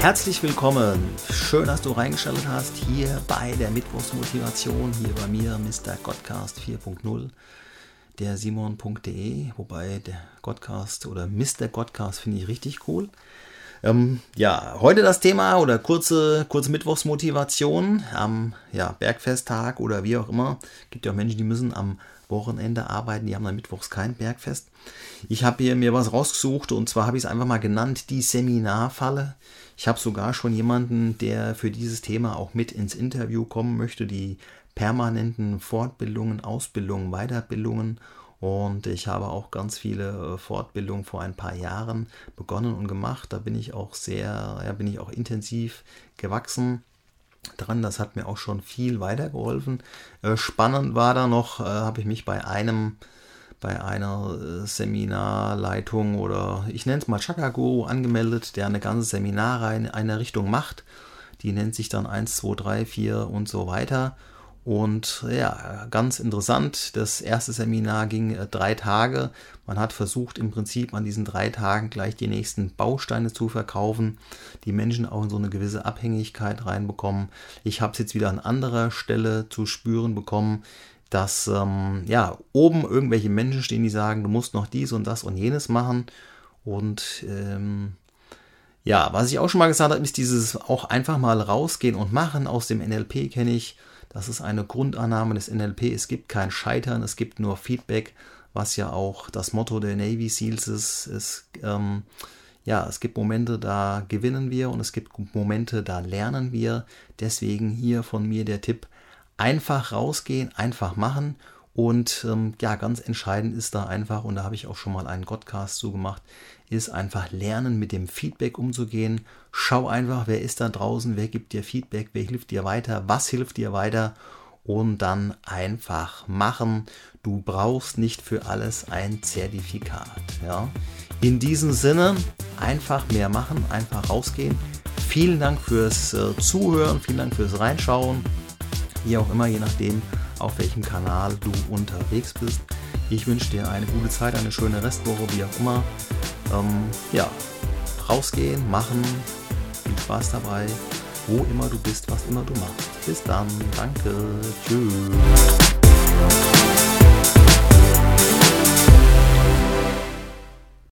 Herzlich willkommen. Schön, dass du reingeschaltet hast hier bei der Mittwochsmotivation, hier bei mir, Mr. Godcast 4.0, der Simon.de, wobei der Godcast oder Mr. Godcast finde ich richtig cool. Ähm, ja, heute das Thema oder kurze, kurze Mittwochsmotivation am ja, Bergfesttag oder wie auch immer. Gibt ja auch Menschen, die müssen am Wochenende arbeiten, die haben dann mittwochs kein Bergfest. Ich habe hier mir was rausgesucht und zwar habe ich es einfach mal genannt, die Seminarfalle. Ich habe sogar schon jemanden, der für dieses Thema auch mit ins Interview kommen möchte, die permanenten Fortbildungen, Ausbildungen, Weiterbildungen und ich habe auch ganz viele äh, Fortbildungen vor ein paar Jahren begonnen und gemacht. Da bin ich auch sehr, ja, bin ich auch intensiv gewachsen dran. Das hat mir auch schon viel weitergeholfen. Äh, spannend war da noch, äh, habe ich mich bei einem bei einer Seminarleitung oder ich nenne es mal Chakra Guru angemeldet, der eine ganze Seminarreihe in einer Richtung macht. Die nennt sich dann 1, 2, 3, 4 und so weiter. Und ja, ganz interessant. Das erste Seminar ging äh, drei Tage. Man hat versucht, im Prinzip an diesen drei Tagen gleich die nächsten Bausteine zu verkaufen, die Menschen auch in so eine gewisse Abhängigkeit reinbekommen. Ich habe es jetzt wieder an anderer Stelle zu spüren bekommen, dass ähm, ja oben irgendwelche Menschen stehen, die sagen, du musst noch dies und das und jenes machen. Und ähm, ja, was ich auch schon mal gesagt habe, ist dieses auch einfach mal rausgehen und machen. Aus dem NLP kenne ich das ist eine Grundannahme des NLP. Es gibt kein Scheitern, es gibt nur Feedback, was ja auch das Motto der Navy Seals ist. Es, ähm, ja, es gibt Momente, da gewinnen wir und es gibt Momente, da lernen wir. Deswegen hier von mir der Tipp, einfach rausgehen, einfach machen. Und ähm, ja, ganz entscheidend ist da einfach, und da habe ich auch schon mal einen Podcast zu gemacht, ist einfach lernen, mit dem Feedback umzugehen. Schau einfach, wer ist da draußen, wer gibt dir Feedback, wer hilft dir weiter, was hilft dir weiter und dann einfach machen. Du brauchst nicht für alles ein Zertifikat. Ja? In diesem Sinne, einfach mehr machen, einfach rausgehen. Vielen Dank fürs äh, Zuhören, vielen Dank fürs Reinschauen. Wie auch immer, je nachdem, auf welchem Kanal du unterwegs bist. Ich wünsche dir eine gute Zeit, eine schöne Restwoche, wie auch immer. Ähm, ja, rausgehen, machen, viel Spaß dabei, wo immer du bist, was immer du machst. Bis dann, danke, tschüss.